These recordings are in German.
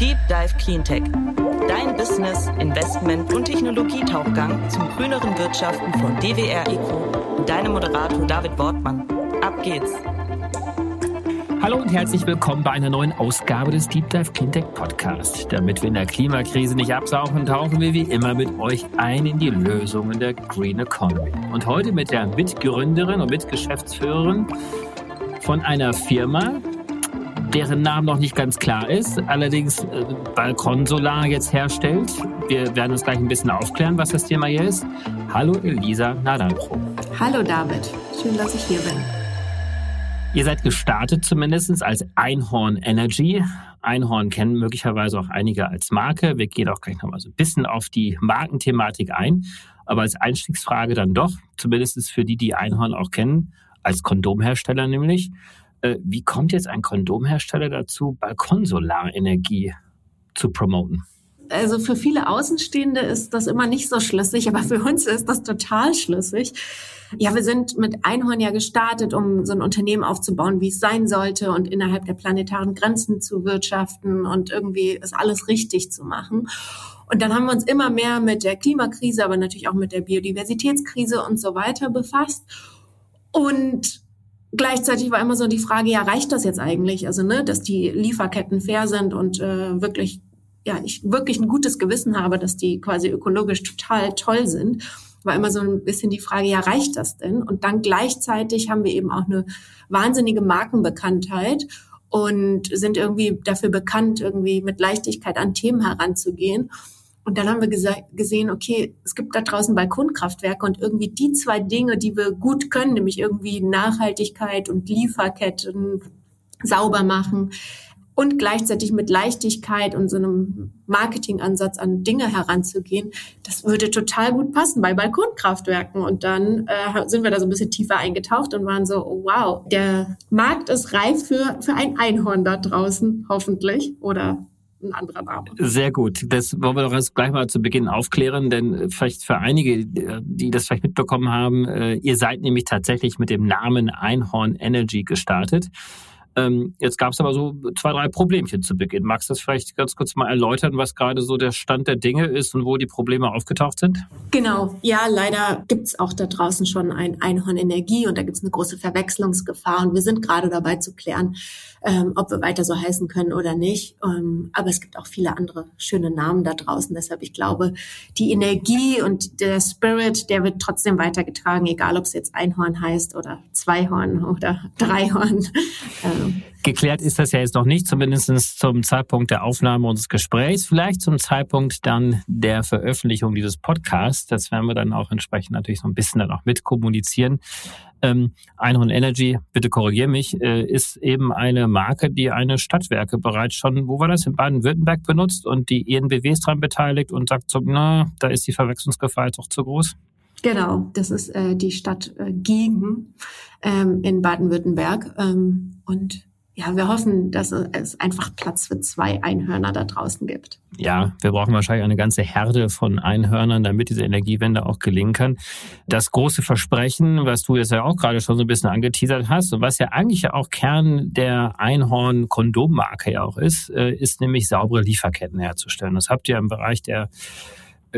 Deep Dive Cleantech. Dein Business, Investment und Technologietauchgang zum grüneren Wirtschaften von DWR Eco deinem Moderator David Wortmann. Ab geht's! Hallo und herzlich willkommen bei einer neuen Ausgabe des Deep Dive Cleantech Podcast. Damit wir in der Klimakrise nicht absauchen, tauchen wir wie immer mit euch ein in die Lösungen der Green Economy. Und heute mit der Mitgründerin und Mitgeschäftsführerin von einer Firma, deren Name noch nicht ganz klar ist, allerdings äh, Balkon Solar jetzt herstellt. Wir werden uns gleich ein bisschen aufklären, was das Thema hier ist. Hallo Elisa Nadanpro. Hallo David, schön, dass ich hier bin. Ihr seid gestartet zumindest als Einhorn Energy. Einhorn kennen möglicherweise auch einige als Marke. Wir gehen auch gleich nochmal so ein bisschen auf die Markenthematik ein. Aber als Einstiegsfrage dann doch, zumindest für die, die Einhorn auch kennen, als Kondomhersteller nämlich. Äh, wie kommt jetzt ein Kondomhersteller dazu, Balkonsolarenergie zu promoten? Also für viele Außenstehende ist das immer nicht so schlüssig, aber für uns ist das total schlüssig. Ja, wir sind mit Einhorn ja gestartet, um so ein Unternehmen aufzubauen, wie es sein sollte und innerhalb der planetaren Grenzen zu wirtschaften und irgendwie es alles richtig zu machen. Und dann haben wir uns immer mehr mit der Klimakrise, aber natürlich auch mit der Biodiversitätskrise und so weiter befasst. Und gleichzeitig war immer so die Frage, ja, reicht das jetzt eigentlich? Also, ne, dass die Lieferketten fair sind und äh, wirklich, ja, ich wirklich ein gutes Gewissen habe, dass die quasi ökologisch total toll sind. War immer so ein bisschen die Frage, ja, reicht das denn? Und dann gleichzeitig haben wir eben auch eine wahnsinnige Markenbekanntheit und sind irgendwie dafür bekannt, irgendwie mit Leichtigkeit an Themen heranzugehen. Und dann haben wir gesehen, okay, es gibt da draußen Balkonkraftwerke und irgendwie die zwei Dinge, die wir gut können, nämlich irgendwie Nachhaltigkeit und Lieferketten sauber machen und gleichzeitig mit Leichtigkeit und so einem Marketingansatz an Dinge heranzugehen, das würde total gut passen bei Balkonkraftwerken. Und dann äh, sind wir da so ein bisschen tiefer eingetaucht und waren so, oh, wow, der Markt ist reif für, für ein Einhorn da draußen, hoffentlich. Oder ein anderer Name. Sehr gut. Das wollen wir doch jetzt gleich mal zu Beginn aufklären, denn vielleicht für einige, die das vielleicht mitbekommen haben, äh, ihr seid nämlich tatsächlich mit dem Namen Einhorn Energy gestartet. Ähm, jetzt gab es aber so zwei, drei Problemchen zu Beginn. Magst du das vielleicht ganz kurz mal erläutern, was gerade so der Stand der Dinge ist und wo die Probleme aufgetaucht sind? Genau, ja, leider gibt es auch da draußen schon ein Einhorn Energie und da gibt es eine große Verwechslungsgefahr und wir sind gerade dabei zu klären, ähm, ob wir weiter so heißen können oder nicht. Ähm, aber es gibt auch viele andere schöne Namen da draußen. Deshalb, ich glaube, die Energie und der Spirit, der wird trotzdem weitergetragen, egal ob es jetzt Einhorn heißt oder Zweihorn oder Dreihorn. Ähm. Geklärt ist das ja jetzt noch nicht, zumindest zum Zeitpunkt der Aufnahme unseres Gesprächs, vielleicht zum Zeitpunkt dann der Veröffentlichung dieses Podcasts. Das werden wir dann auch entsprechend natürlich so ein bisschen dann auch mitkommunizieren. Ähm, Einhorn Energy, bitte korrigier mich, äh, ist eben eine Marke, die eine Stadtwerke bereits schon, wo war das, in Baden-Württemberg benutzt und die ENBW ist daran beteiligt und sagt so, na, da ist die Verwechslungsgefahr jetzt auch zu groß. Genau, das ist äh, die Stadt äh, Gegen ähm, in Baden-Württemberg. Ähm, und ja, wir hoffen, dass es einfach Platz für zwei Einhörner da draußen gibt. Ja, wir brauchen wahrscheinlich eine ganze Herde von Einhörnern, damit diese Energiewende auch gelingen kann. Das große Versprechen, was du jetzt ja auch gerade schon so ein bisschen angeteasert hast und was ja eigentlich ja auch Kern der Einhorn-Kondommarke ja auch ist, äh, ist nämlich saubere Lieferketten herzustellen. Das habt ihr im Bereich der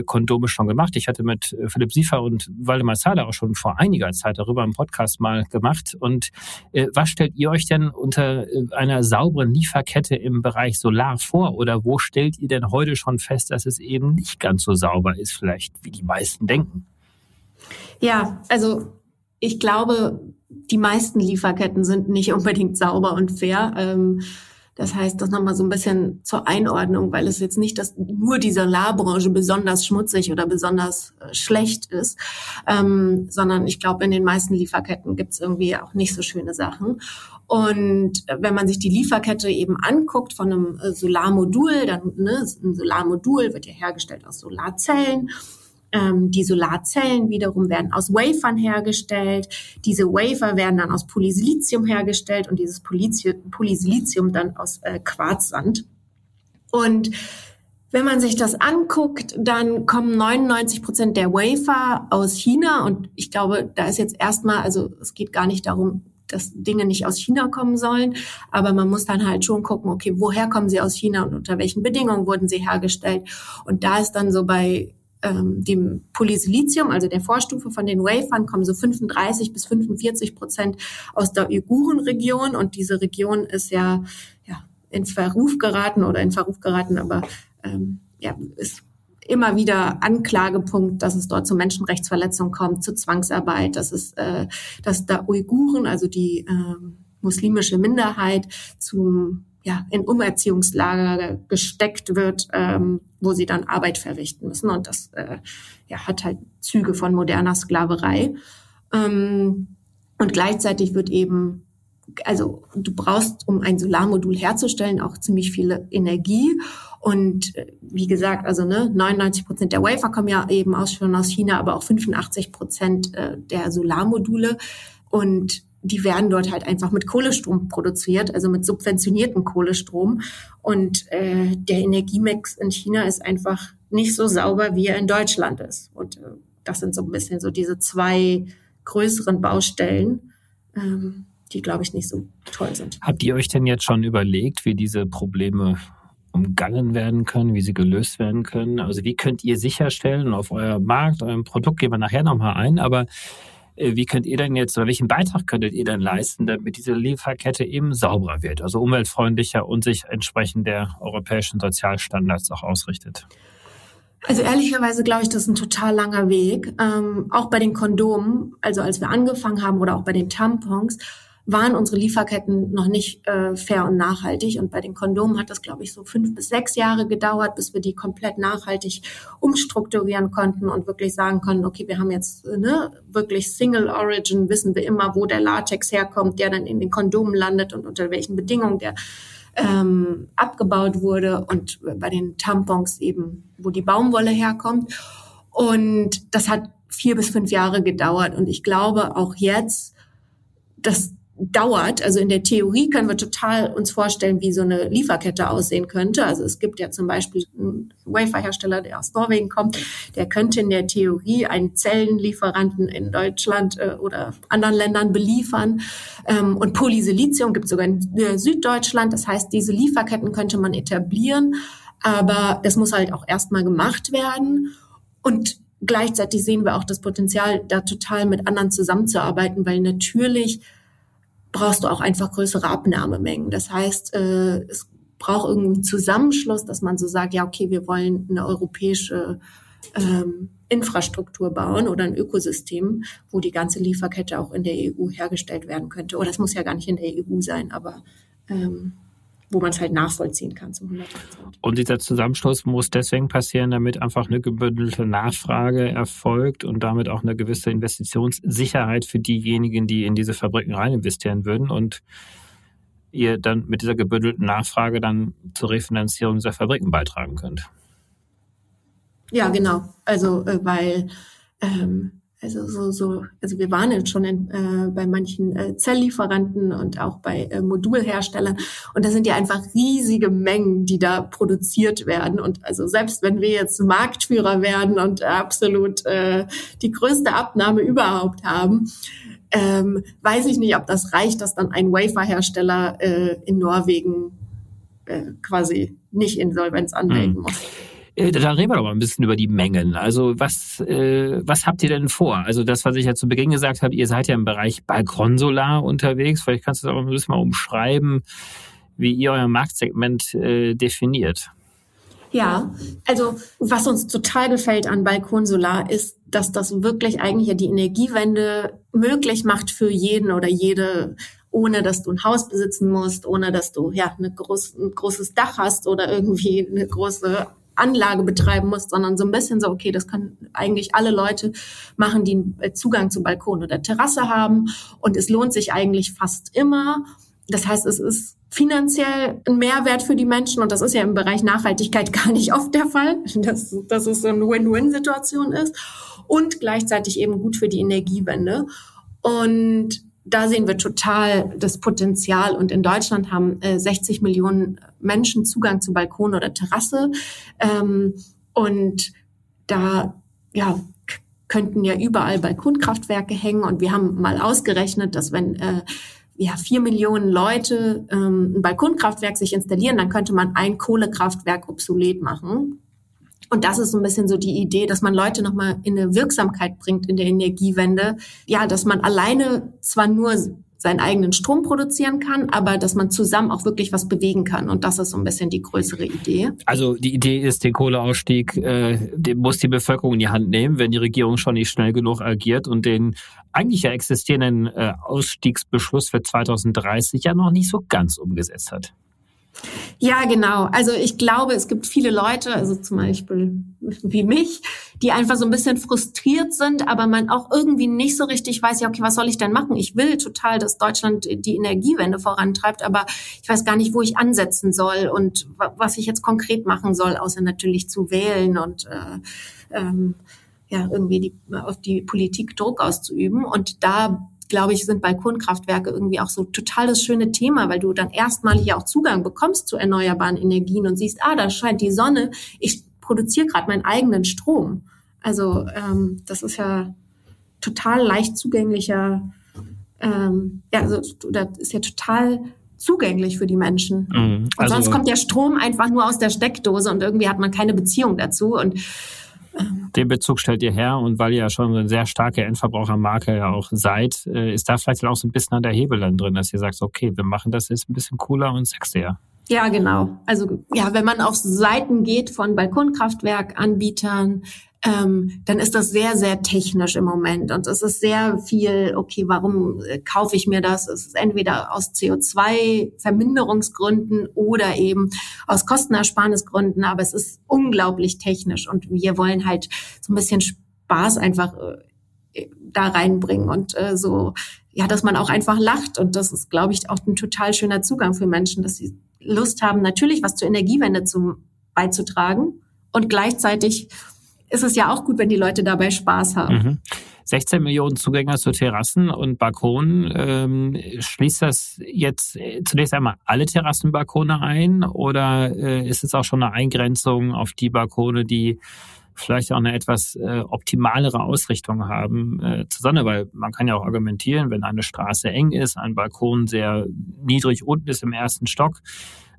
Kondome schon gemacht. Ich hatte mit äh, Philipp Siefer und Waldemar Seiler auch schon vor einiger Zeit darüber im Podcast mal gemacht. Und äh, was stellt ihr euch denn unter äh, einer sauberen Lieferkette im Bereich Solar vor? Oder wo stellt ihr denn heute schon fest, dass es eben nicht ganz so sauber ist, vielleicht wie die meisten denken? Ja, also ich glaube, die meisten Lieferketten sind nicht unbedingt sauber und fair. Ähm, das heißt, das nochmal so ein bisschen zur Einordnung, weil es jetzt nicht, dass nur die Solarbranche besonders schmutzig oder besonders äh, schlecht ist, ähm, sondern ich glaube, in den meisten Lieferketten gibt es irgendwie auch nicht so schöne Sachen. Und wenn man sich die Lieferkette eben anguckt von einem äh, Solarmodul, dann ne, ein Solarmodul wird ja hergestellt aus Solarzellen ähm, die Solarzellen wiederum werden aus Wafern hergestellt. Diese Wafer werden dann aus Polysilizium hergestellt und dieses Polysilizium dann aus äh, Quarzsand. Und wenn man sich das anguckt, dann kommen 99 Prozent der Wafer aus China und ich glaube, da ist jetzt erstmal, also es geht gar nicht darum, dass Dinge nicht aus China kommen sollen. Aber man muss dann halt schon gucken, okay, woher kommen sie aus China und unter welchen Bedingungen wurden sie hergestellt. Und da ist dann so bei ähm, dem Polysilizium, also der Vorstufe von den Wafern, kommen so 35 bis 45 Prozent aus der Uiguren-Region. Und diese Region ist ja, ja in Verruf geraten oder in Verruf geraten, aber ähm, ja, ist immer wieder Anklagepunkt, dass es dort zu Menschenrechtsverletzungen kommt, zu Zwangsarbeit, dass es, äh, dass da Uiguren, also die äh, muslimische Minderheit, zum ja, in Umerziehungslager gesteckt wird, ähm, wo sie dann Arbeit verrichten müssen. Und das äh, ja, hat halt Züge von moderner Sklaverei. Ähm, und gleichzeitig wird eben, also du brauchst, um ein Solarmodul herzustellen, auch ziemlich viel Energie. Und äh, wie gesagt, also ne, 99 Prozent der Wafer kommen ja eben aus, schon aus China, aber auch 85 Prozent äh, der Solarmodule. Und die werden dort halt einfach mit Kohlestrom produziert, also mit subventionierten Kohlestrom. Und äh, der Energiemix in China ist einfach nicht so sauber, wie er in Deutschland ist. Und äh, das sind so ein bisschen so diese zwei größeren Baustellen, ähm, die, glaube ich, nicht so toll sind. Habt ihr euch denn jetzt schon überlegt, wie diese Probleme umgangen werden können, wie sie gelöst werden können? Also wie könnt ihr sicherstellen, auf euer Markt, eurem Produkt gehen wir nachher nochmal ein, aber wie könnt ihr denn jetzt oder welchen Beitrag könntet ihr denn leisten, damit diese Lieferkette eben sauberer wird, also umweltfreundlicher und sich entsprechend der europäischen Sozialstandards auch ausrichtet? Also ehrlicherweise glaube ich, das ist ein total langer Weg. Ähm, auch bei den Kondomen, also als wir angefangen haben oder auch bei den Tampons, waren unsere Lieferketten noch nicht äh, fair und nachhaltig. Und bei den Kondomen hat das, glaube ich, so fünf bis sechs Jahre gedauert, bis wir die komplett nachhaltig umstrukturieren konnten und wirklich sagen konnten, okay, wir haben jetzt äh, ne, wirklich Single Origin, wissen wir immer, wo der Latex herkommt, der dann in den Kondomen landet und unter welchen Bedingungen der ähm, abgebaut wurde und bei den Tampons eben, wo die Baumwolle herkommt. Und das hat vier bis fünf Jahre gedauert. Und ich glaube auch jetzt, dass dauert. Also in der Theorie können wir total uns vorstellen, wie so eine Lieferkette aussehen könnte. Also es gibt ja zum Beispiel einen Waferhersteller, der aus Norwegen kommt, der könnte in der Theorie einen Zellenlieferanten in Deutschland äh, oder anderen Ländern beliefern. Ähm, und Polysilizium gibt es sogar in äh, Süddeutschland. Das heißt, diese Lieferketten könnte man etablieren, aber das muss halt auch erstmal gemacht werden. Und gleichzeitig sehen wir auch das Potenzial, da total mit anderen zusammenzuarbeiten, weil natürlich brauchst du auch einfach größere Abnahmemengen. Das heißt, äh, es braucht irgendeinen Zusammenschluss, dass man so sagt, ja, okay, wir wollen eine europäische ähm, Infrastruktur bauen oder ein Ökosystem, wo die ganze Lieferkette auch in der EU hergestellt werden könnte. Oder es muss ja gar nicht in der EU sein, aber ähm, wo man es halt nachvollziehen kann zu 100 Und dieser Zusammenschluss muss deswegen passieren, damit einfach eine gebündelte Nachfrage erfolgt und damit auch eine gewisse Investitionssicherheit für diejenigen, die in diese Fabriken rein investieren würden und ihr dann mit dieser gebündelten Nachfrage dann zur Refinanzierung dieser Fabriken beitragen könnt. Ja, genau. Also äh, weil ähm, also so, so, also wir waren jetzt schon in, äh, bei manchen äh, Zelllieferanten und auch bei äh, Modulherstellern und das sind ja einfach riesige Mengen, die da produziert werden und also selbst wenn wir jetzt Marktführer werden und absolut äh, die größte Abnahme überhaupt haben, ähm, weiß ich nicht, ob das reicht, dass dann ein Waferhersteller äh, in Norwegen äh, quasi nicht Insolvenz anmelden mhm. muss. Da reden wir doch mal ein bisschen über die Mengen. Also was, äh, was habt ihr denn vor? Also das, was ich ja zu Beginn gesagt habe, ihr seid ja im Bereich Balkonsolar unterwegs. Vielleicht kannst du das auch ein bisschen mal umschreiben, wie ihr euer Marktsegment äh, definiert. Ja, also was uns total gefällt an Balkonsolar ist, dass das wirklich eigentlich die Energiewende möglich macht für jeden oder jede ohne dass du ein Haus besitzen musst, ohne dass du ja eine groß, ein großes Dach hast oder irgendwie eine große Anlage betreiben musst, sondern so ein bisschen so, okay, das können eigentlich alle Leute machen, die einen Zugang zu Balkon oder Terrasse haben. Und es lohnt sich eigentlich fast immer. Das heißt, es ist finanziell ein Mehrwert für die Menschen und das ist ja im Bereich Nachhaltigkeit gar nicht oft der Fall, dass, dass es so eine Win-Win-Situation ist und gleichzeitig eben gut für die Energiewende. Und da sehen wir total das Potenzial. Und in Deutschland haben äh, 60 Millionen Menschen Zugang zu Balkon oder Terrasse. Ähm, und da ja, könnten ja überall Balkonkraftwerke hängen. Und wir haben mal ausgerechnet, dass wenn äh, ja, vier Millionen Leute ähm, ein Balkonkraftwerk sich installieren, dann könnte man ein Kohlekraftwerk obsolet machen. Und das ist so ein bisschen so die Idee, dass man Leute nochmal in eine Wirksamkeit bringt in der Energiewende. Ja, dass man alleine zwar nur seinen eigenen Strom produzieren kann, aber dass man zusammen auch wirklich was bewegen kann. Und das ist so ein bisschen die größere Idee. Also die Idee ist, den Kohleausstieg äh, den muss die Bevölkerung in die Hand nehmen, wenn die Regierung schon nicht schnell genug agiert und den eigentlich ja existierenden äh, Ausstiegsbeschluss für 2030 ja noch nicht so ganz umgesetzt hat. Ja, genau. Also ich glaube, es gibt viele Leute, also zum Beispiel wie mich, die einfach so ein bisschen frustriert sind, aber man auch irgendwie nicht so richtig weiß, ja, okay, was soll ich denn machen? Ich will total, dass Deutschland die Energiewende vorantreibt, aber ich weiß gar nicht, wo ich ansetzen soll und was ich jetzt konkret machen soll, außer natürlich zu wählen und äh, ähm, ja, irgendwie die, auf die Politik Druck auszuüben. Und da glaube ich, sind Balkonkraftwerke irgendwie auch so total das schöne Thema, weil du dann erstmalig ja auch Zugang bekommst zu erneuerbaren Energien und siehst, ah, da scheint die Sonne, ich produziere gerade meinen eigenen Strom. Also ähm, das ist ja total leicht zugänglicher, ähm, ja, also das ist ja total zugänglich für die Menschen. Mhm, also und sonst kommt der Strom einfach nur aus der Steckdose und irgendwie hat man keine Beziehung dazu und den Bezug stellt ihr her und weil ihr ja schon eine sehr starke Endverbrauchermarke ja auch seid, äh, ist da vielleicht auch so ein bisschen an der Hebel dann drin, dass ihr sagt, okay, wir machen das jetzt ein bisschen cooler und sexier. Ja, genau. Also ja, wenn man auf Seiten geht von Balkonkraftwerkanbietern, ähm, dann ist das sehr, sehr technisch im Moment. Und es ist sehr viel, okay, warum äh, kaufe ich mir das? Es ist entweder aus CO2-Verminderungsgründen oder eben aus Kostenersparnisgründen, aber es ist unglaublich technisch. Und wir wollen halt so ein bisschen Spaß einfach äh, da reinbringen und äh, so, ja, dass man auch einfach lacht. Und das ist, glaube ich, auch ein total schöner Zugang für Menschen, dass sie Lust haben, natürlich was zur Energiewende zum, beizutragen und gleichzeitig ist es ja auch gut, wenn die Leute dabei Spaß haben. Mhm. 16 Millionen Zugänger zu Terrassen und Balkonen. Ähm, schließt das jetzt äh, zunächst einmal alle Terrassenbalkone ein oder äh, ist es auch schon eine Eingrenzung auf die Balkone, die vielleicht auch eine etwas äh, optimalere Ausrichtung haben äh, zur Sonne, weil man kann ja auch argumentieren, wenn eine Straße eng ist, ein Balkon sehr niedrig unten ist im ersten Stock,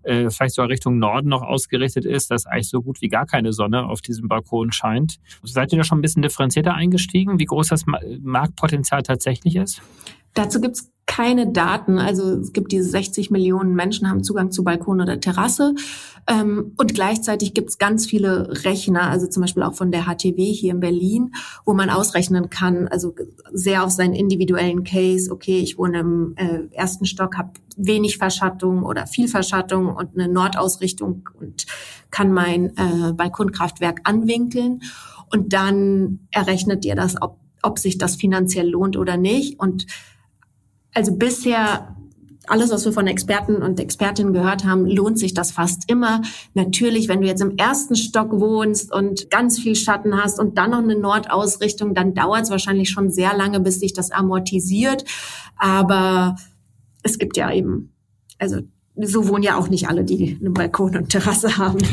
äh, vielleicht sogar Richtung Norden noch ausgerichtet ist, dass eigentlich so gut wie gar keine Sonne auf diesem Balkon scheint. Seid ihr da schon ein bisschen differenzierter eingestiegen, wie groß das Marktpotenzial tatsächlich ist? Dazu gibt's keine Daten. Also es gibt diese 60 Millionen Menschen haben Zugang zu Balkon oder Terrasse. Ähm, und gleichzeitig gibt's ganz viele Rechner, also zum Beispiel auch von der HTW hier in Berlin, wo man ausrechnen kann, also sehr auf seinen individuellen Case, okay, ich wohne im äh, ersten Stock, habe wenig Verschattung oder viel Verschattung und eine Nordausrichtung und kann mein äh, Balkonkraftwerk anwinkeln. Und dann errechnet ihr das, ob, ob sich das finanziell lohnt oder nicht. Und also bisher alles, was wir von Experten und Expertinnen gehört haben, lohnt sich das fast immer. Natürlich, wenn du jetzt im ersten Stock wohnst und ganz viel Schatten hast und dann noch eine Nordausrichtung, dann dauert es wahrscheinlich schon sehr lange, bis sich das amortisiert. Aber es gibt ja eben, also so wohnen ja auch nicht alle, die einen Balkon und Terrasse haben.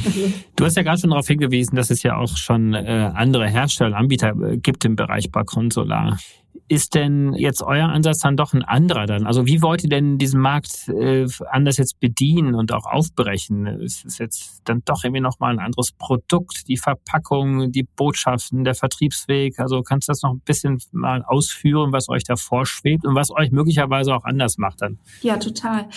Du hast ja gerade schon darauf hingewiesen, dass es ja auch schon äh, andere Hersteller, Anbieter äh, gibt im Bereich Balkon Solar. Ist denn jetzt euer Ansatz dann doch ein anderer dann? Also wie wollt ihr denn diesen Markt äh, anders jetzt bedienen und auch aufbrechen? Es ist jetzt dann doch irgendwie nochmal ein anderes Produkt, die Verpackung, die Botschaften, der Vertriebsweg. Also kannst du das noch ein bisschen mal ausführen, was euch da vorschwebt und was euch möglicherweise auch anders macht dann? Ja, total.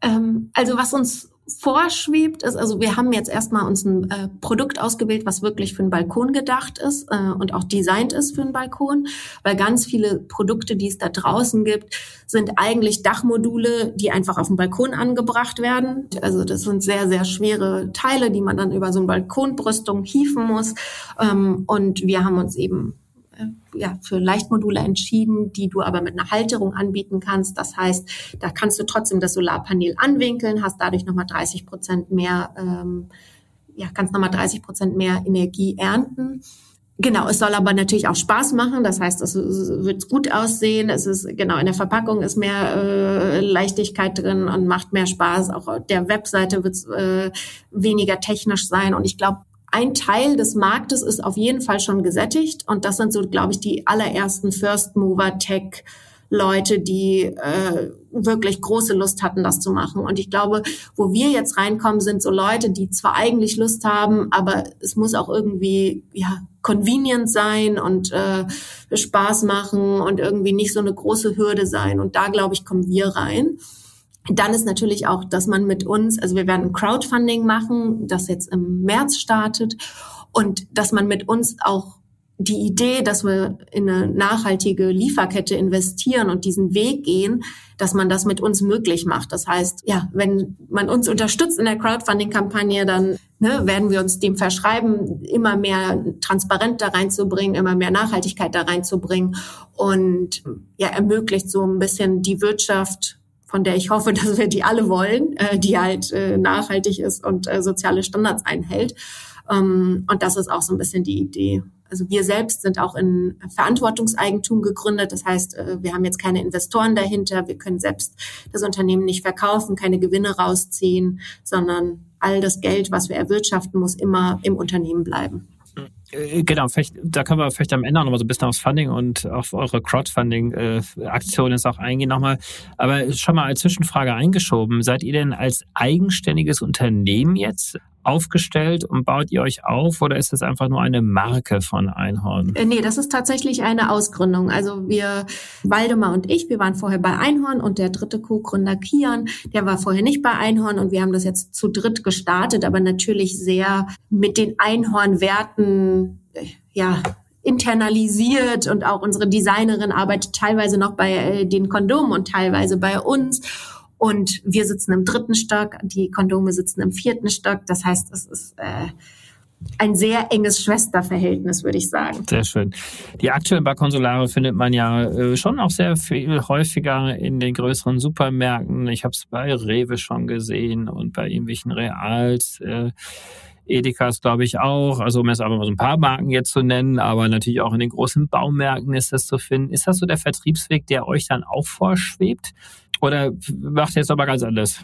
Ähm, also was uns vorschwebt, ist, also wir haben jetzt erstmal uns ein äh, Produkt ausgewählt, was wirklich für einen Balkon gedacht ist äh, und auch designt ist für einen Balkon, weil ganz viele Produkte, die es da draußen gibt, sind eigentlich Dachmodule, die einfach auf dem Balkon angebracht werden. Also das sind sehr, sehr schwere Teile, die man dann über so eine Balkonbrüstung hieven muss. Ähm, und wir haben uns eben ja, für Leichtmodule entschieden, die du aber mit einer Halterung anbieten kannst. Das heißt, da kannst du trotzdem das Solarpanel anwinkeln, hast dadurch nochmal 30 Prozent mehr, ähm, ja, kannst nochmal 30 Prozent mehr Energie ernten. Genau, es soll aber natürlich auch Spaß machen. Das heißt, es wird gut aussehen. Es ist genau in der Verpackung ist mehr äh, Leichtigkeit drin und macht mehr Spaß. Auch der Webseite wird äh, weniger technisch sein. Und ich glaube, ein Teil des Marktes ist auf jeden Fall schon gesättigt und das sind so, glaube ich, die allerersten First Mover Tech Leute, die äh, wirklich große Lust hatten, das zu machen. Und ich glaube, wo wir jetzt reinkommen, sind so Leute, die zwar eigentlich Lust haben, aber es muss auch irgendwie ja convenient sein und äh, Spaß machen und irgendwie nicht so eine große Hürde sein. Und da glaube ich, kommen wir rein. Dann ist natürlich auch, dass man mit uns, also wir werden Crowdfunding machen, das jetzt im März startet und dass man mit uns auch die Idee, dass wir in eine nachhaltige Lieferkette investieren und diesen Weg gehen, dass man das mit uns möglich macht. Das heißt, ja, wenn man uns unterstützt in der Crowdfunding-Kampagne, dann ne, werden wir uns dem verschreiben, immer mehr Transparenz da reinzubringen, immer mehr Nachhaltigkeit da reinzubringen und ja, ermöglicht so ein bisschen die Wirtschaft von der ich hoffe, dass wir die alle wollen, äh, die halt äh, nachhaltig ist und äh, soziale Standards einhält. Ähm, und das ist auch so ein bisschen die Idee. Also wir selbst sind auch in Verantwortungseigentum gegründet. Das heißt, äh, wir haben jetzt keine Investoren dahinter. Wir können selbst das Unternehmen nicht verkaufen, keine Gewinne rausziehen, sondern all das Geld, was wir erwirtschaften, muss immer im Unternehmen bleiben. Äh, genau, vielleicht, da können wir vielleicht am Ende noch mal so ein bisschen aufs Funding und auf eure Crowdfunding-Aktion äh, jetzt auch eingehen nochmal. Aber schon mal als Zwischenfrage eingeschoben, seid ihr denn als eigenständiges Unternehmen jetzt aufgestellt und baut ihr euch auf oder ist das einfach nur eine Marke von Einhorn? Äh, nee, das ist tatsächlich eine Ausgründung. Also wir, Waldemar und ich, wir waren vorher bei Einhorn und der dritte Co-Gründer Kian, der war vorher nicht bei Einhorn und wir haben das jetzt zu dritt gestartet, aber natürlich sehr mit den Einhorn-Werten, äh, ja, internalisiert und auch unsere Designerin arbeitet teilweise noch bei äh, den Kondomen und teilweise bei uns. Und wir sitzen im dritten Stock, die Kondome sitzen im vierten Stock. Das heißt, es ist äh, ein sehr enges Schwesterverhältnis, würde ich sagen. Sehr schön. Die aktuellen Barkonsulare findet man ja äh, schon auch sehr viel häufiger in den größeren Supermärkten. Ich habe es bei Rewe schon gesehen und bei irgendwelchen Reals. Äh, Edekas glaube ich auch, also um jetzt aber mal so ein paar Marken jetzt zu nennen, aber natürlich auch in den großen Baumärkten ist das zu finden. Ist das so der Vertriebsweg, der euch dann auch vorschwebt? Oder macht ihr jetzt aber ganz anders?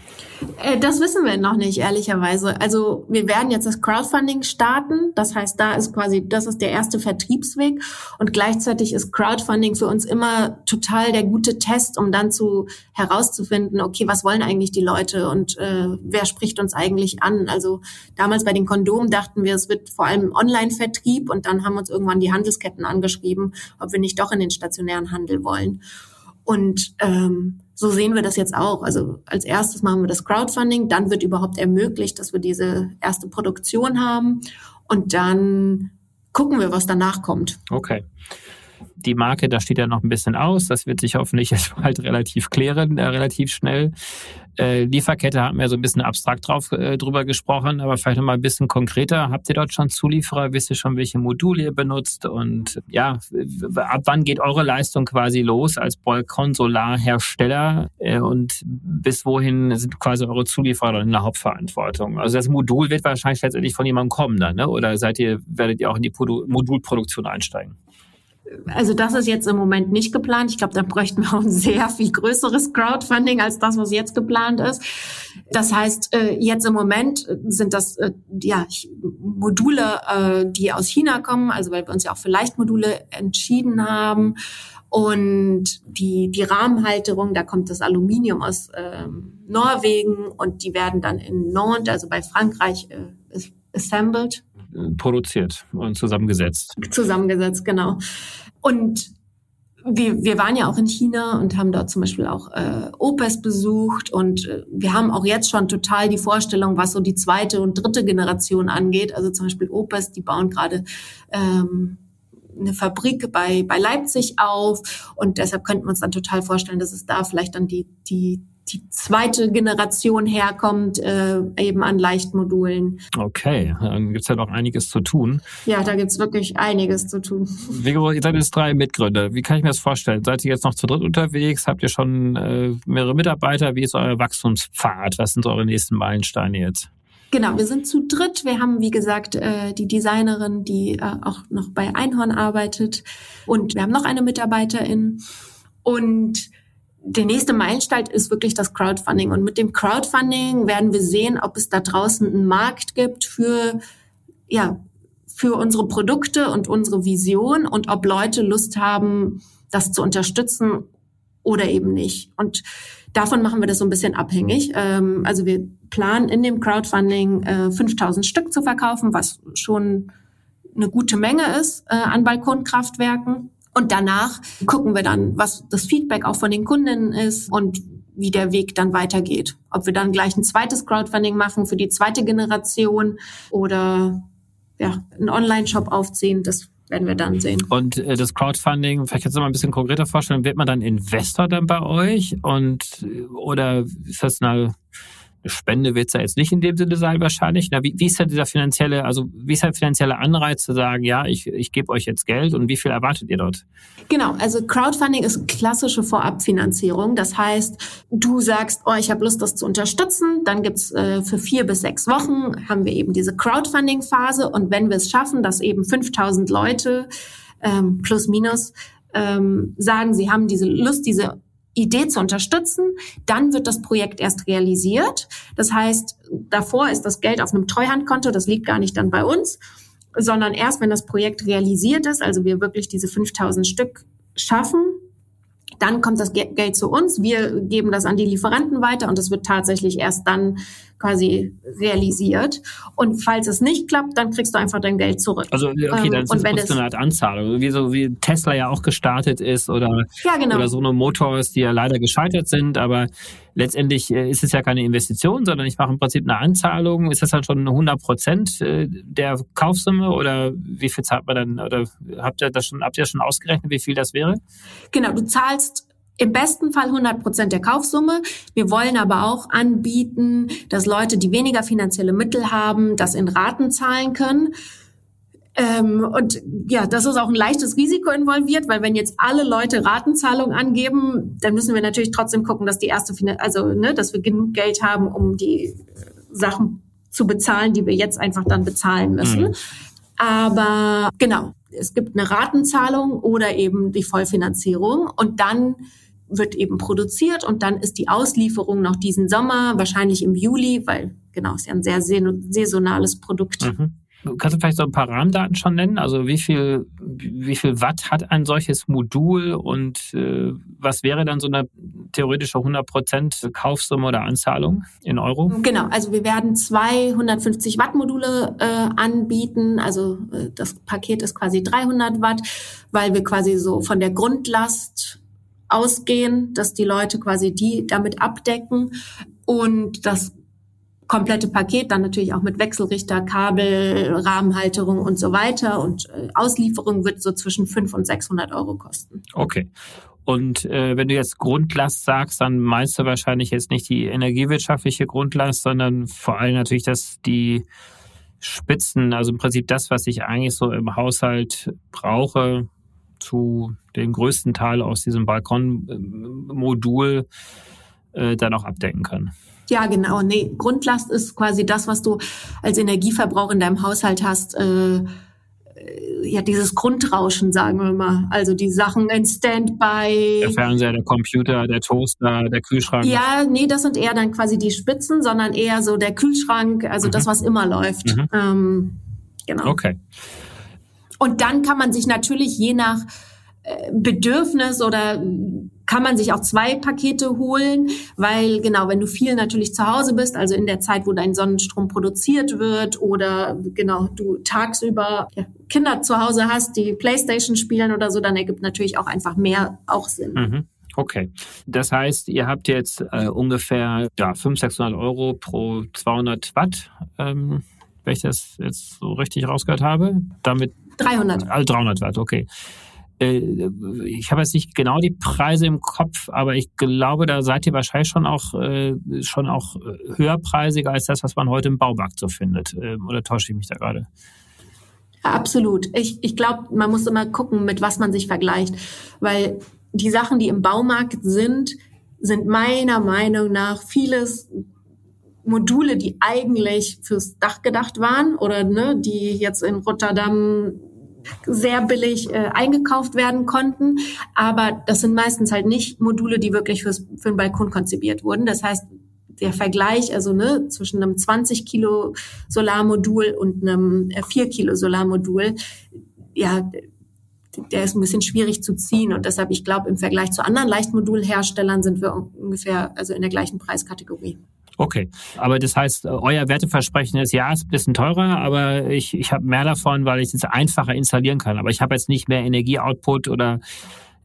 Äh, das wissen wir noch nicht, ehrlicherweise. Also wir werden jetzt das Crowdfunding starten. Das heißt, da ist quasi, das ist der erste Vertriebsweg. Und gleichzeitig ist Crowdfunding für uns immer total der gute Test, um dann zu herauszufinden, okay, was wollen eigentlich die Leute und äh, wer spricht uns eigentlich an? Also damals bei den Kondomen dachten wir, es wird vor allem Online-Vertrieb und dann haben uns irgendwann die Handelsketten angeschrieben, ob wir nicht doch in den stationären Handel wollen. Und ähm, so sehen wir das jetzt auch. Also als erstes machen wir das Crowdfunding, dann wird überhaupt ermöglicht, dass wir diese erste Produktion haben und dann gucken wir, was danach kommt. Okay. Die Marke, da steht ja noch ein bisschen aus. Das wird sich hoffentlich jetzt bald relativ klären, äh, relativ schnell. Äh, Lieferkette haben wir so ein bisschen abstrakt drauf äh, drüber gesprochen, aber vielleicht noch mal ein bisschen konkreter. Habt ihr dort schon Zulieferer? Wisst ihr schon, welche Module ihr benutzt? Und ja, ab wann geht eure Leistung quasi los als Konsularhersteller? Äh, und bis wohin sind quasi eure Zulieferer in der Hauptverantwortung? Also das Modul wird wahrscheinlich letztendlich von jemandem kommen dann, ne? Oder seid ihr, werdet ihr auch in die Modulproduktion einsteigen? Also das ist jetzt im Moment nicht geplant. Ich glaube, da bräuchten wir auch ein sehr viel größeres Crowdfunding als das, was jetzt geplant ist. Das heißt, äh, jetzt im Moment sind das äh, ja Module, äh, die aus China kommen, also weil wir uns ja auch für Leichtmodule entschieden haben. Und die, die Rahmenhalterung, da kommt das Aluminium aus ähm, Norwegen und die werden dann in Nantes, also bei Frankreich, äh, assembled produziert und zusammengesetzt. Zusammengesetzt, genau. Und wir, wir waren ja auch in China und haben dort zum Beispiel auch äh, Opes besucht und äh, wir haben auch jetzt schon total die Vorstellung, was so die zweite und dritte Generation angeht. Also zum Beispiel Opes, die bauen gerade ähm, eine Fabrik bei, bei Leipzig auf und deshalb könnten wir uns dann total vorstellen, dass es da vielleicht dann die, die die zweite Generation herkommt, äh, eben an Leichtmodulen. Okay, dann gibt's ja noch einiges zu tun. Ja, da gibt's wirklich einiges zu tun. Wie, ihr seid jetzt drei Mitgründer. Wie kann ich mir das vorstellen? Seid ihr jetzt noch zu dritt unterwegs? Habt ihr schon äh, mehrere Mitarbeiter? Wie ist euer Wachstumspfad? Was sind eure nächsten Meilensteine jetzt? Genau, wir sind zu dritt. Wir haben, wie gesagt, äh, die Designerin, die äh, auch noch bei Einhorn arbeitet. Und wir haben noch eine Mitarbeiterin. Und der nächste Meilenstein ist wirklich das Crowdfunding. Und mit dem Crowdfunding werden wir sehen, ob es da draußen einen Markt gibt für, ja, für unsere Produkte und unsere Vision und ob Leute Lust haben, das zu unterstützen oder eben nicht. Und davon machen wir das so ein bisschen abhängig. Ähm, also wir planen in dem Crowdfunding äh, 5000 Stück zu verkaufen, was schon eine gute Menge ist äh, an Balkonkraftwerken. Und danach gucken wir dann, was das Feedback auch von den Kundinnen ist und wie der Weg dann weitergeht. Ob wir dann gleich ein zweites Crowdfunding machen für die zweite Generation oder ja, einen Online-Shop aufziehen, das werden wir dann sehen. Und äh, das Crowdfunding, vielleicht kannst du mal ein bisschen konkreter vorstellen, wird man dann Investor dann bei euch und oder ist das eine Spende wird es ja jetzt nicht in dem Sinne sein wahrscheinlich. Na, wie, wie ist denn dieser finanzielle, also wie ist der finanzielle Anreiz zu sagen, ja, ich, ich gebe euch jetzt Geld und wie viel erwartet ihr dort? Genau, also Crowdfunding ist klassische Vorabfinanzierung. Das heißt, du sagst, oh, ich habe Lust, das zu unterstützen. Dann gibt's äh, für vier bis sechs Wochen haben wir eben diese Crowdfunding-Phase und wenn wir es schaffen, dass eben 5000 Leute ähm, plus minus ähm, sagen, sie haben diese Lust, diese Idee zu unterstützen. Dann wird das Projekt erst realisiert. Das heißt, davor ist das Geld auf einem Treuhandkonto, das liegt gar nicht dann bei uns, sondern erst wenn das Projekt realisiert ist, also wir wirklich diese 5000 Stück schaffen, dann kommt das Geld zu uns, wir geben das an die Lieferanten weiter und es wird tatsächlich erst dann quasi realisiert. Und falls es nicht klappt, dann kriegst du einfach dein Geld zurück. Also okay, dann ähm, ist ähm, es eine Art Anzahlung, wie so wie Tesla ja auch gestartet ist oder ja, genau. oder so eine Motors, die ja leider gescheitert sind, aber letztendlich äh, ist es ja keine Investition, sondern ich mache im Prinzip eine Anzahlung. Ist das dann schon 100 Prozent äh, der Kaufsumme oder wie viel zahlt man dann oder habt ihr das schon habt ihr schon ausgerechnet, wie viel das wäre? Genau, du zahlst im besten Fall 100 Prozent der Kaufsumme. Wir wollen aber auch anbieten, dass Leute, die weniger finanzielle Mittel haben, das in Raten zahlen können. Ähm, und ja, das ist auch ein leichtes Risiko involviert, weil wenn jetzt alle Leute Ratenzahlung angeben, dann müssen wir natürlich trotzdem gucken, dass die erste, also ne, dass wir genug Geld haben, um die Sachen zu bezahlen, die wir jetzt einfach dann bezahlen müssen. Mhm. Aber genau, es gibt eine Ratenzahlung oder eben die Vollfinanzierung und dann wird eben produziert und dann ist die Auslieferung noch diesen Sommer, wahrscheinlich im Juli, weil genau, ist ja ein sehr saisonales Produkt. Mhm. Kannst du vielleicht so ein paar Rahmendaten schon nennen? Also wie viel, wie viel Watt hat ein solches Modul und äh, was wäre dann so eine theoretische 100% Kaufsumme oder Anzahlung in Euro? Genau, also wir werden 250 Watt Module äh, anbieten. Also äh, das Paket ist quasi 300 Watt, weil wir quasi so von der Grundlast ausgehen, dass die Leute quasi die damit abdecken und das komplette Paket dann natürlich auch mit Wechselrichter, Kabel, Rahmenhalterung und so weiter und äh, Auslieferung wird so zwischen 500 und 600 Euro kosten. Okay. Und äh, wenn du jetzt Grundlast sagst, dann meinst du wahrscheinlich jetzt nicht die energiewirtschaftliche Grundlast, sondern vor allem natürlich, dass die Spitzen, also im Prinzip das, was ich eigentlich so im Haushalt brauche, zu dem größten Teil aus diesem Balkonmodul äh, dann auch abdecken kann. Ja, genau. Nee, Grundlast ist quasi das, was du als Energieverbrauch in deinem Haushalt hast. Äh, äh, ja, dieses Grundrauschen, sagen wir mal. Also die Sachen in Standby. Der Fernseher, der Computer, der Toaster, der Kühlschrank. Ja, nee, das sind eher dann quasi die Spitzen, sondern eher so der Kühlschrank, also mhm. das, was immer läuft. Mhm. Ähm, genau. Okay. Und dann kann man sich natürlich je nach äh, Bedürfnis oder kann man sich auch zwei Pakete holen, weil genau, wenn du viel natürlich zu Hause bist, also in der Zeit, wo dein Sonnenstrom produziert wird oder genau, du tagsüber Kinder zu Hause hast, die Playstation spielen oder so, dann ergibt natürlich auch einfach mehr auch Sinn. Mhm. Okay, das heißt, ihr habt jetzt äh, ungefähr ja, 500, 600 Euro pro 200 Watt, ähm, wenn ich das jetzt so richtig rausgehört habe. Damit 300. Also 300 Watt, okay. Äh, ich habe jetzt nicht genau die Preise im Kopf, aber ich glaube, da seid ihr wahrscheinlich schon auch äh, schon auch höherpreisiger als das, was man heute im Baumarkt so findet. Ähm, oder täusche ich mich da gerade? Absolut. Ich, ich glaube, man muss immer gucken, mit was man sich vergleicht, weil die Sachen, die im Baumarkt sind, sind meiner Meinung nach vieles Module, die eigentlich fürs Dach gedacht waren oder ne, die jetzt in Rotterdam sehr billig äh, eingekauft werden konnten. Aber das sind meistens halt nicht Module, die wirklich fürs, für den Balkon konzipiert wurden. Das heißt, der Vergleich, also ne, zwischen einem 20 Kilo Solarmodul und einem 4 äh, Kilo Solarmodul, ja, der ist ein bisschen schwierig zu ziehen. Und deshalb, ich glaube, im Vergleich zu anderen Leichtmodulherstellern sind wir ungefähr also in der gleichen Preiskategorie. Okay, aber das heißt, euer Werteversprechen ist, ja, ist ein bisschen teurer, aber ich, ich habe mehr davon, weil ich es einfacher installieren kann. Aber ich habe jetzt nicht mehr Energieoutput oder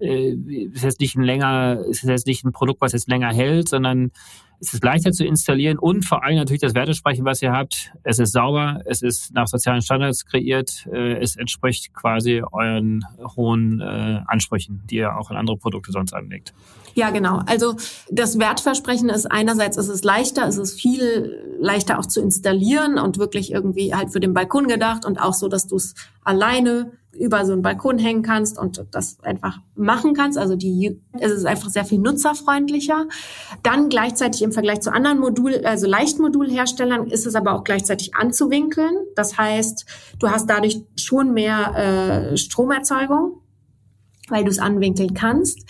ist jetzt nicht ein länger, ist jetzt nicht ein Produkt, was jetzt länger hält, sondern es ist leichter zu installieren und vor allem natürlich das Wertesprechen, was ihr habt. Es ist sauber, es ist nach sozialen Standards kreiert, äh, es entspricht quasi euren hohen äh, Ansprüchen, die ihr auch in andere Produkte sonst anlegt. Ja, genau. Also das Wertversprechen ist einerseits, es ist leichter, es ist viel leichter auch zu installieren und wirklich irgendwie halt für den Balkon gedacht und auch so, dass du es alleine über so einen Balkon hängen kannst und das einfach machen kannst. Also die, es ist einfach sehr viel nutzerfreundlicher. Dann gleichzeitig im Vergleich zu anderen Modul, also Leichtmodulherstellern ist es aber auch gleichzeitig anzuwinkeln. Das heißt, du hast dadurch schon mehr äh, Stromerzeugung weil du es anwinkeln kannst.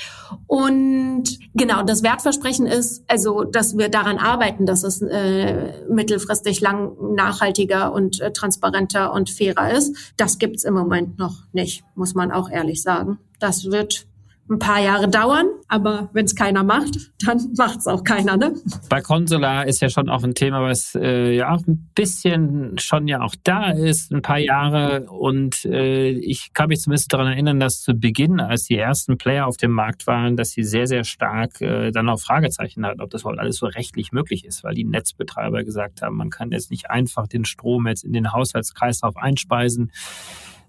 Und genau, das Wertversprechen ist, also, dass wir daran arbeiten, dass es äh, mittelfristig lang nachhaltiger und äh, transparenter und fairer ist. Das gibt's im Moment noch nicht, muss man auch ehrlich sagen. Das wird ein paar Jahre dauern, aber wenn es keiner macht, dann macht es auch keiner. Ne? Bei Consular ist ja schon auch ein Thema, was äh, ja auch ein bisschen schon ja auch da ist, ein paar Jahre. Und äh, ich kann mich zumindest daran erinnern, dass zu Beginn, als die ersten Player auf dem Markt waren, dass sie sehr, sehr stark äh, dann auch Fragezeichen hatten, ob das wohl alles so rechtlich möglich ist, weil die Netzbetreiber gesagt haben, man kann jetzt nicht einfach den Strom jetzt in den Haushaltskreislauf einspeisen.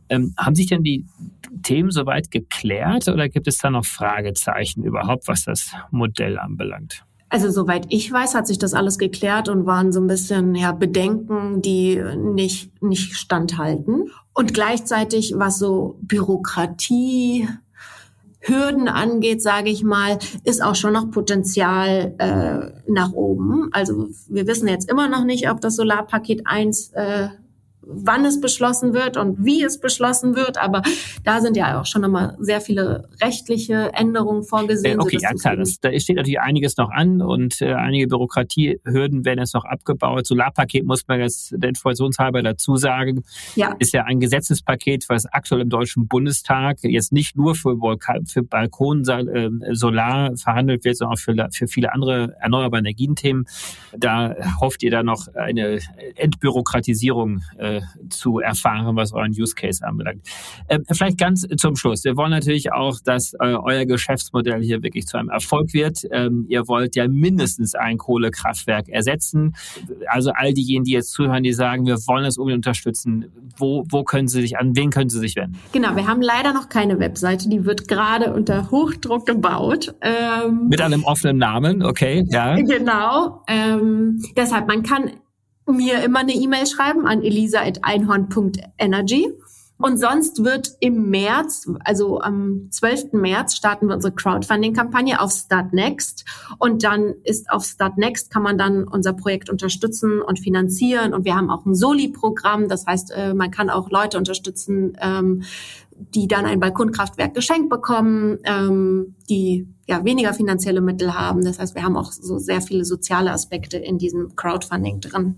Ähm, haben sich denn die Themen soweit geklärt oder gibt es da noch Fragezeichen überhaupt, was das Modell anbelangt? Also soweit ich weiß, hat sich das alles geklärt und waren so ein bisschen ja Bedenken, die nicht nicht standhalten. Und gleichzeitig was so Bürokratie Hürden angeht, sage ich mal, ist auch schon noch Potenzial äh, nach oben. Also wir wissen jetzt immer noch nicht, ob das Solarpaket 1 äh, wann es beschlossen wird und wie es beschlossen wird. Aber da sind ja auch schon nochmal sehr viele rechtliche Änderungen vorgesehen. Äh, okay, ja klar, das, da steht natürlich einiges noch an und äh, einige Bürokratiehürden werden jetzt noch abgebaut. Solarpaket muss man jetzt der Informationshalber dazu sagen, ja. ist ja ein Gesetzespaket, was aktuell im Deutschen Bundestag jetzt nicht nur für, Balkon, für Balkon äh, Solar verhandelt wird, sondern auch für, für viele andere erneuerbare Energienthemen. Da hofft ihr da noch eine Entbürokratisierung äh, zu erfahren, was euren Use Case anbelangt. Ähm, vielleicht ganz zum Schluss. Wir wollen natürlich auch, dass äh, euer Geschäftsmodell hier wirklich zu einem Erfolg wird. Ähm, ihr wollt ja mindestens ein Kohlekraftwerk ersetzen. Also all diejenigen, die jetzt zuhören, die sagen, wir wollen das unbedingt unterstützen. Wo, wo können sie sich, an wen können sie sich wenden? Genau, wir haben leider noch keine Webseite. Die wird gerade unter Hochdruck gebaut. Ähm, Mit einem offenen Namen, okay, ja. Genau. Ähm, deshalb, man kann mir immer eine E-Mail schreiben an elisa.einhorn.energy. Und sonst wird im März, also am 12. März, starten wir unsere Crowdfunding-Kampagne auf Start Next. Und dann ist auf Start Next kann man dann unser Projekt unterstützen und finanzieren. Und wir haben auch ein Soli-Programm. Das heißt, äh, man kann auch Leute unterstützen, ähm, die dann ein Balkonkraftwerk geschenkt bekommen, ähm, die ja weniger finanzielle Mittel haben. Das heißt, wir haben auch so sehr viele soziale Aspekte in diesem Crowdfunding drin.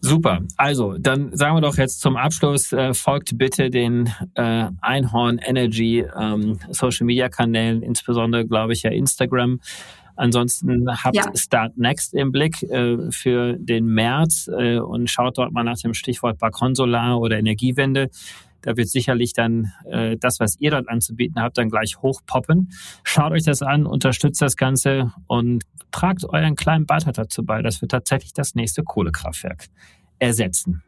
Super. Also, dann sagen wir doch jetzt zum Abschluss, äh, folgt bitte den äh, Einhorn Energy ähm, Social Media Kanälen, insbesondere, glaube ich, ja Instagram. Ansonsten habt ja. Start Next im Blick äh, für den März äh, und schaut dort mal nach dem Stichwort Balkonsolar oder Energiewende. Da wird sicherlich dann äh, das, was ihr dort anzubieten habt, dann gleich hochpoppen. Schaut euch das an, unterstützt das Ganze und tragt euren kleinen Beitrag dazu bei, dass wir tatsächlich das nächste Kohlekraftwerk ersetzen.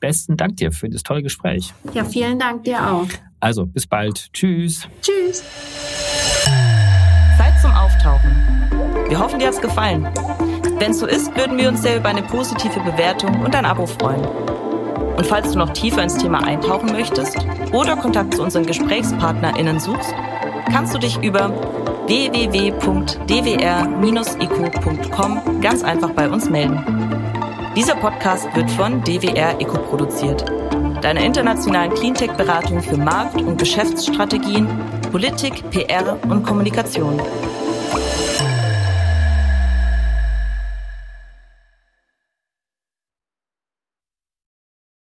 Besten Dank dir für das tolle Gespräch. Ja, vielen Dank dir auch. Also, bis bald. Tschüss. Tschüss. Zeit zum Auftauchen. Wir hoffen, dir hat's gefallen. Wenn es so ist, würden wir uns sehr über eine positive Bewertung und ein Abo freuen. Und falls du noch tiefer ins Thema eintauchen möchtest oder Kontakt zu unseren GesprächspartnerInnen suchst, kannst du dich über www.dwr-eco.com ganz einfach bei uns melden. Dieser Podcast wird von DWR Eco produziert, deiner internationalen Cleantech-Beratung für Markt- und Geschäftsstrategien, Politik, PR und Kommunikation.